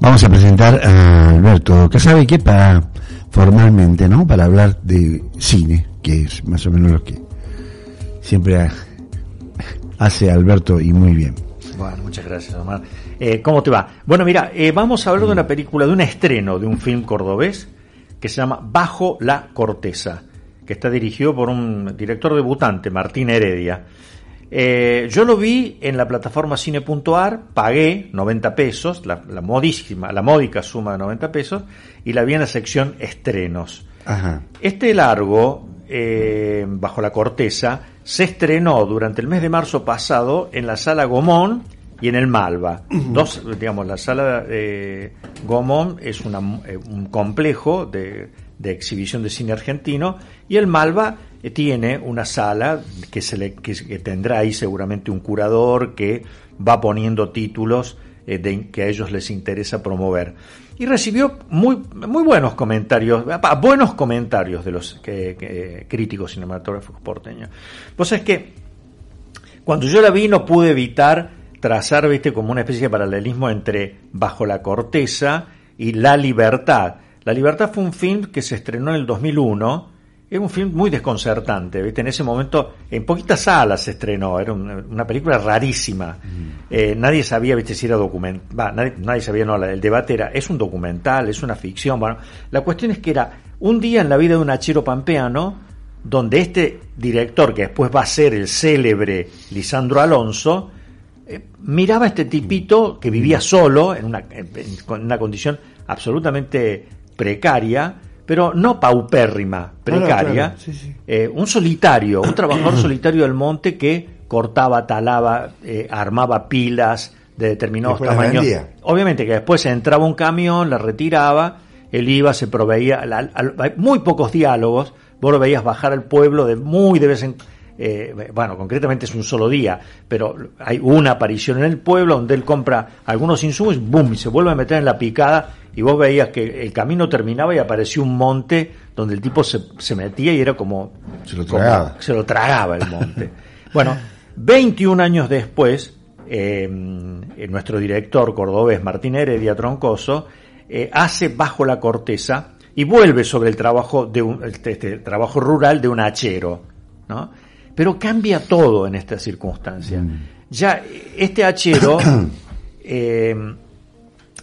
Vamos a presentar a Alberto Casabe para formalmente, ¿no? Para hablar de cine, que es más o menos lo que siempre hace Alberto y muy bien. Bueno, muchas gracias, Omar. Eh, ¿Cómo te va? Bueno, mira, eh, vamos a hablar de una película, de un estreno de un film cordobés que se llama Bajo la Corteza, que está dirigido por un director debutante, Martín Heredia. Eh, yo lo vi en la plataforma cine.ar, pagué 90 pesos, la, modísima, la módica suma de 90 pesos, y la vi en la sección estrenos. Este largo, eh, bajo la corteza, se estrenó durante el mes de marzo pasado en la sala Gomón y en el Malva. Dos, digamos, la sala de Gomón es eh, un complejo de, exhibición de cine argentino y el Malva eh, tiene una sala que, se le, que, tendrá ahí seguramente un curador que va poniendo títulos eh, de, que a ellos les interesa promover. Y recibió muy, muy buenos comentarios, buenos comentarios de los críticos cinematográficos porteños. Pues es que cuando yo la vi no pude evitar trazar, viste, como una especie de paralelismo entre Bajo la corteza y La Libertad. La Libertad fue un film que se estrenó en el 2001. Es un film muy desconcertante, ¿viste? En ese momento, en poquitas salas se estrenó, era una, película rarísima. Mm. Eh, nadie sabía, ¿viste? Si era documental. Nadie, nadie, sabía, no, el debate era, ¿es un documental? ¿Es una ficción? Bueno, la cuestión es que era un día en la vida de un hachero pampeano, donde este director, que después va a ser el célebre Lisandro Alonso, eh, miraba a este tipito que vivía solo, en una, en una condición absolutamente precaria, pero no paupérrima, precaria, eh, un solitario, un trabajador solitario del monte que cortaba, talaba, eh, armaba pilas de determinados tamaños. Obviamente que después entraba un camión, la retiraba, él iba, se proveía, muy pocos diálogos, vos lo veías bajar al pueblo de muy de vez en cuando eh, bueno, concretamente es un solo día, pero hay una aparición en el pueblo donde él compra algunos insumos, boom, y se vuelve a meter en la picada y vos veías que el camino terminaba y apareció un monte donde el tipo se, se metía y era como se lo tragaba, se lo tragaba el monte. bueno, 21 años después, eh, nuestro director cordobés Martín Heredia Troncoso eh, hace Bajo la Corteza y vuelve sobre el trabajo de un este, este trabajo rural de un hachero, ¿no? Pero cambia todo en esta circunstancia. Mm. Ya este hachero, eh,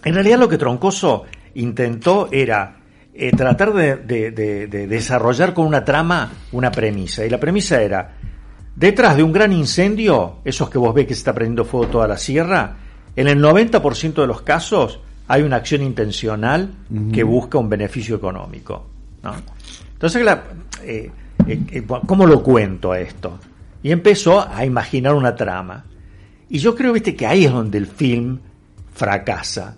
en realidad lo que Troncoso intentó era eh, tratar de, desarrollar con una trama una premisa. Y la premisa era, detrás de un gran incendio, esos que vos ves que se está prendiendo fuego toda la sierra, en el 90% de los casos hay una acción intencional que busca un beneficio económico. Entonces, la, eh, eh, ¿cómo lo cuento esto? Y empezó a imaginar una trama. Y yo creo, viste, que ahí es donde el film fracasa.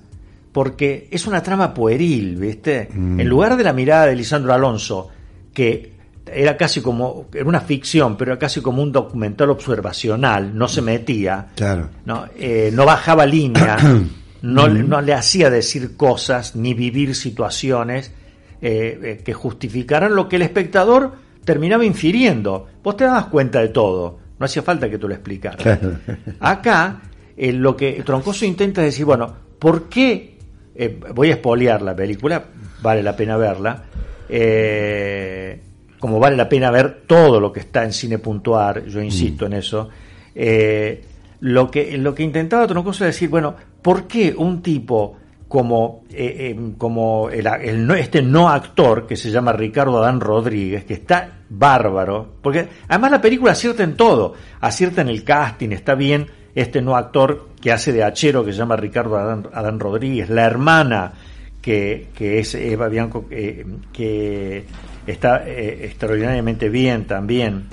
Porque es una trama pueril, ¿viste? Mm. En lugar de la mirada de Lisandro Alonso, que era casi como, era una ficción, pero era casi como un documental observacional, no se metía, no, eh, no bajaba línea, no, mm. no, le hacía decir cosas ni vivir situaciones que justificaran lo que el espectador terminaba infiriendo. Vos te dabas cuenta de todo, no hacía falta que tú lo explicaras. Acá, eh, lo que Troncoso intenta es decir, bueno, ¿por qué? Eh, voy a espolear la película, vale la pena verla. Eh, como vale la pena ver todo lo que está en cine puntuar, yo insisto en eso. lo, que, lo que intentaba Troncoso es decir, bueno, ¿por qué un tipo como, eh, eh, como el, este no actor que se llama Ricardo Adán Rodríguez, que está bárbaro, porque además la película acierta en todo, acierta en el casting, está bien este no actor que hace de hachero que se llama Ricardo Adán, Rodríguez, la hermana que, que es Eva Bianco, que está eh, extraordinariamente bien también.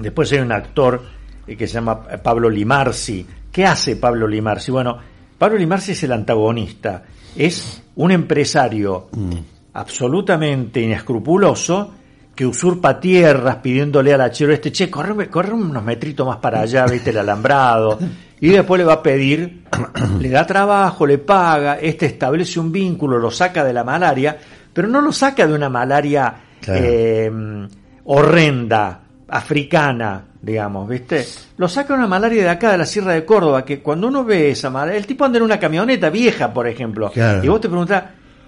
después hay un actor que se llama Pablo Limarsi. ¿Qué hace Pablo Limarsi? Bueno, Pablo Limarsi es el antagonista, es un empresario Mm. absolutamente inescrupuloso que usurpa tierras pidiéndole al hachero este, che, corre, corre unos metritos más para allá, viste el alambrado, y después le va a pedir, le da trabajo, le paga, este establece un vínculo, lo saca de la malaria, pero no lo saca de una malaria Claro. eh, horrenda, africana, digamos, ¿viste? Lo saca de una malaria de acá, de la Sierra de Córdoba, que cuando uno ve esa malaria, el tipo anda en una camioneta vieja, por ejemplo, Claro. y vos te preguntás,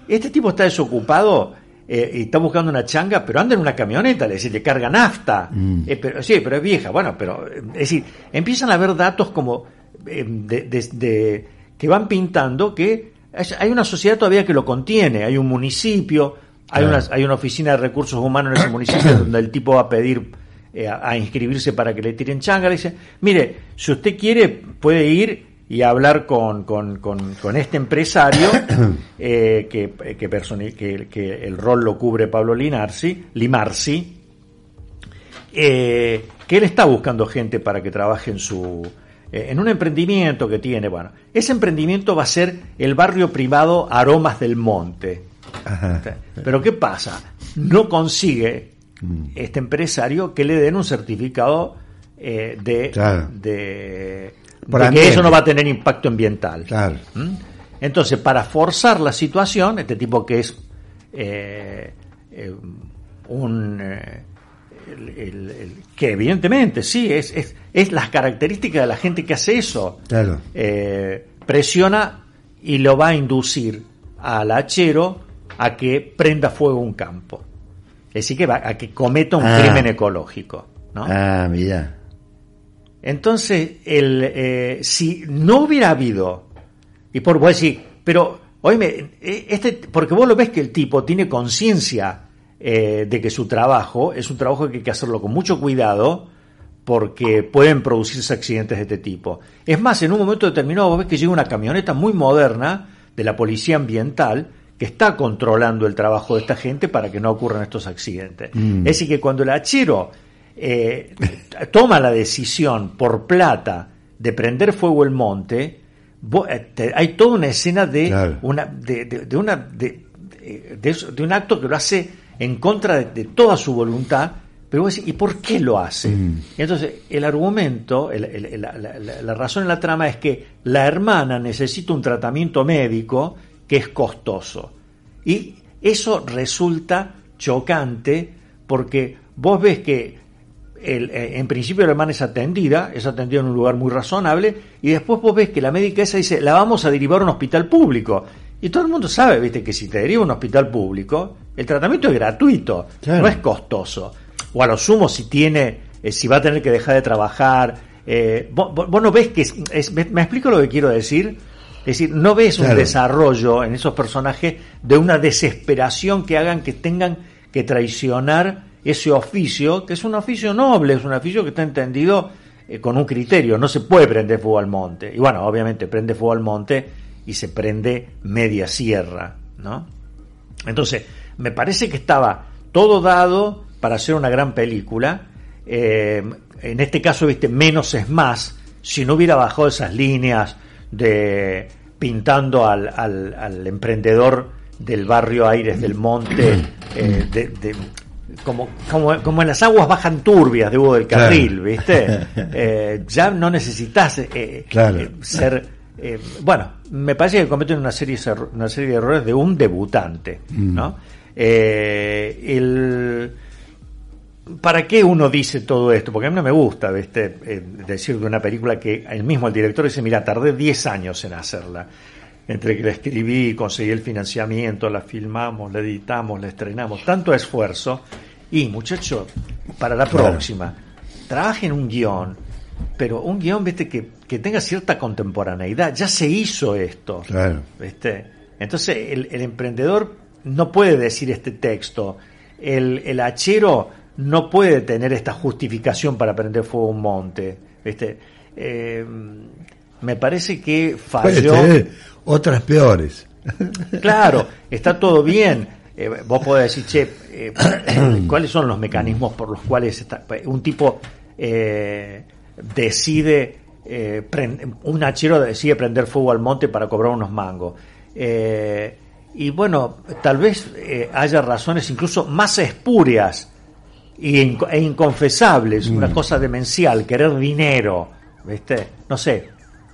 ¿este tipo está desocupado eh, y está buscando una changa, pero anda en una camioneta, le decís, le carga nafta? Mm. Eh, pero, sí, pero es vieja, bueno, pero, es decir, empiezan a haber datos como eh, de, de- de- que van pintando que hay una sociedad todavía que lo contiene, hay un municipio, hay, Claro. una, hay una oficina de recursos humanos en ese municipio donde el tipo va a pedir eh, a, a inscribirse para que le tiren changa, le dice, mire, si usted quiere puede ir y hablar con, con, con- con este empresario eh, que, que, personi- que- que el rol lo cubre Pablo Linarsi, Limarsi, eh, que él está buscando gente para que trabaje en su eh, en un emprendimiento que tiene. Bueno, ese emprendimiento va a ser el barrio privado Aromas del Monte. Ajá. Pero ¿qué pasa? No consigue Mm. este empresario que le den un certificado eh, de, Claro. de, Por de que ambiente. eso no va a tener impacto ambiental. Claro. ¿Mm? Entonces, para forzar la situación, este tipo que es eh, eh, un... eh, el- el- el- que evidentemente sí, es, es, es las características de la gente que hace eso. Claro. Eh, presiona y lo va a inducir al hachero a que prenda fuego un campo. Es decir, que va a que cometa un Ah. crimen ecológico. ¿no? Ah, mira. Entonces, el, eh, si no hubiera habido, y por vos decir, pero, oíme, eh, este, porque vos lo ves que el tipo tiene conciencia eh, de que su trabajo es un trabajo que hay que hacerlo con mucho cuidado, porque pueden producirse accidentes de este tipo. Es más, en un momento determinado vos ves que llega una camioneta muy moderna de la policía ambiental que está controlando el trabajo de esta gente para que no ocurran estos accidentes. Mm. Es decir, que cuando el hachero eh, toma la decisión por plata de prender fuego el monte, vos- eh, te- hay toda una escena de Claro. una de, de- de una de, de- de eso- de un acto que lo hace en contra de, toda su voluntad, pero vos decís, ¿y por qué lo hace? Mm. Entonces, el argumento, el- el- el- la, la- la- la razón en la trama es que la hermana necesita un tratamiento médico que es costoso. Y eso resulta chocante porque vos ves que el- eh, en principio la hermana es atendida, es atendida en un lugar muy razonable, y después vos ves que la médica esa dice, la vamos a derivar a un hospital público. Y todo el mundo sabe, viste, que si te deriva a un hospital público, el tratamiento es gratuito, Claro. no es costoso. O a lo sumo si tiene, eh, si va a tener que dejar de trabajar. eh, vos, no ves que es, me, me explico lo que quiero decir? Es decir, no ves un desarrollo en esos personajes de una desesperación que hagan que tengan que traicionar ese oficio, que es un oficio noble, es un oficio que está entendido eh, con un criterio, no se puede prender fuego al monte. Y bueno, obviamente prende fuego al monte y se prende media sierra, ¿no? Entonces, me parece que estaba todo dado para hacer una gran película. Eh, en este caso, viste, menos es más. Si no hubiera bajado esas líneas de pintando al, al- al emprendedor del barrio Aires del Monte, eh, como, como, como en las aguas bajan turbias de Hugo del Claro. Carril, ¿viste? Eh, ya no necesitas eh, Claro. eh, ser eh, bueno, me parece que cometen una serie, una serie de errores de un debutante, Mm. ¿no? Eh, el, ¿Para qué uno dice todo esto? Porque a mí no me gusta ¿viste? Eh, decir de una película que el mismo el director dice, mira, tardé 10 años en hacerla. Entre que la escribí, conseguí el financiamiento, la filmamos, la editamos, la estrenamos, tanto esfuerzo. Y muchacho, para la Claro. próxima, trabaje en un guion, pero un guion, viste, que, que tenga cierta contemporaneidad. Ya se hizo esto. Claro. ¿Viste? Entonces el, el emprendedor no puede decir este texto. El, el hachero no puede tener esta justificación para prender fuego a un monte. ¿Viste? Eh, me parece que falló. otras peores. Claro, está todo bien. Eh, vos podés decir, che, eh, ¿cuáles son los mecanismos por los cuales está- un tipo eh, decide eh, un hachero decide prender fuego al monte para cobrar unos mangos. Eh, y bueno, tal vez haya razones incluso más espurias e inconfesables, una mm. cosa demencial, querer dinero, ¿viste? No sé,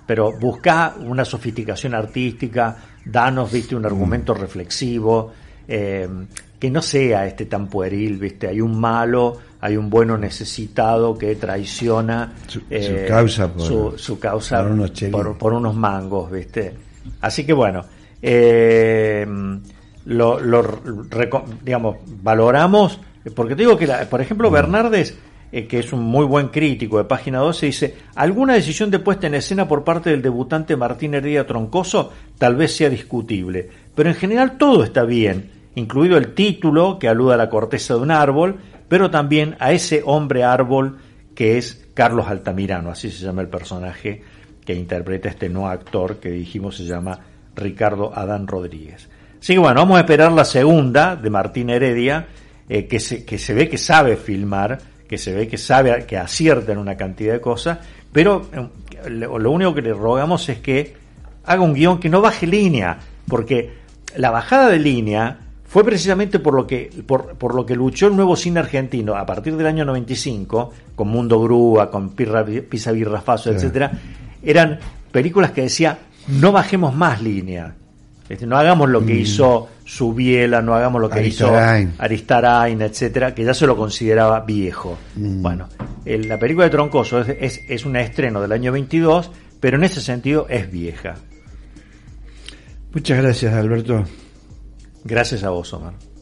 pero busca una sofisticación artística, danos, ¿viste? Un argumento mm. reflexivo, que no sea este tan pueril, ¿viste? Hay un malo, hay un bueno necesitado que traiciona su, causa, por, su, causa por unos, mangos, ¿viste? Así que bueno, eh, lo, digamos, valoramos, porque te digo que, por ejemplo, mm. Bernardes, eh, que es un muy buen crítico de página 12, dice, alguna decisión de puesta en escena por parte del debutante Martín Heredia Troncoso tal vez sea discutible, pero en general todo está bien, incluido el título que aluda a la corteza de un árbol, pero también a ese hombre árbol que es Carlos Altamirano, así se llama el personaje que interpreta este no actor que dijimos se llama Ricardo Adán Rodríguez. Así que bueno, vamos a esperar la segunda de Martín Heredia, eh, que, se, que se ve que sabe filmar, que se ve que sabe, que acierta en una cantidad de cosas, pero eh, lo único que le rogamos es que haga un guion que no baje línea, porque la bajada de línea fue precisamente por lo que por, por, lo que luchó el nuevo cine argentino a partir del año 95 con Mundo Grúa, con Pirra, Pisa Birra Faso, etcétera, eran películas que decía no bajemos más línea. No hagamos lo que mm. hizo Subiela, no hagamos lo que hizo Aristarain, etcétera, que ya se lo consideraba viejo. Mm. Bueno, la película de Troncoso es, es, es un estreno del año 22, pero en ese sentido es vieja. Muchas gracias, Alberto. Gracias a vos, Omar.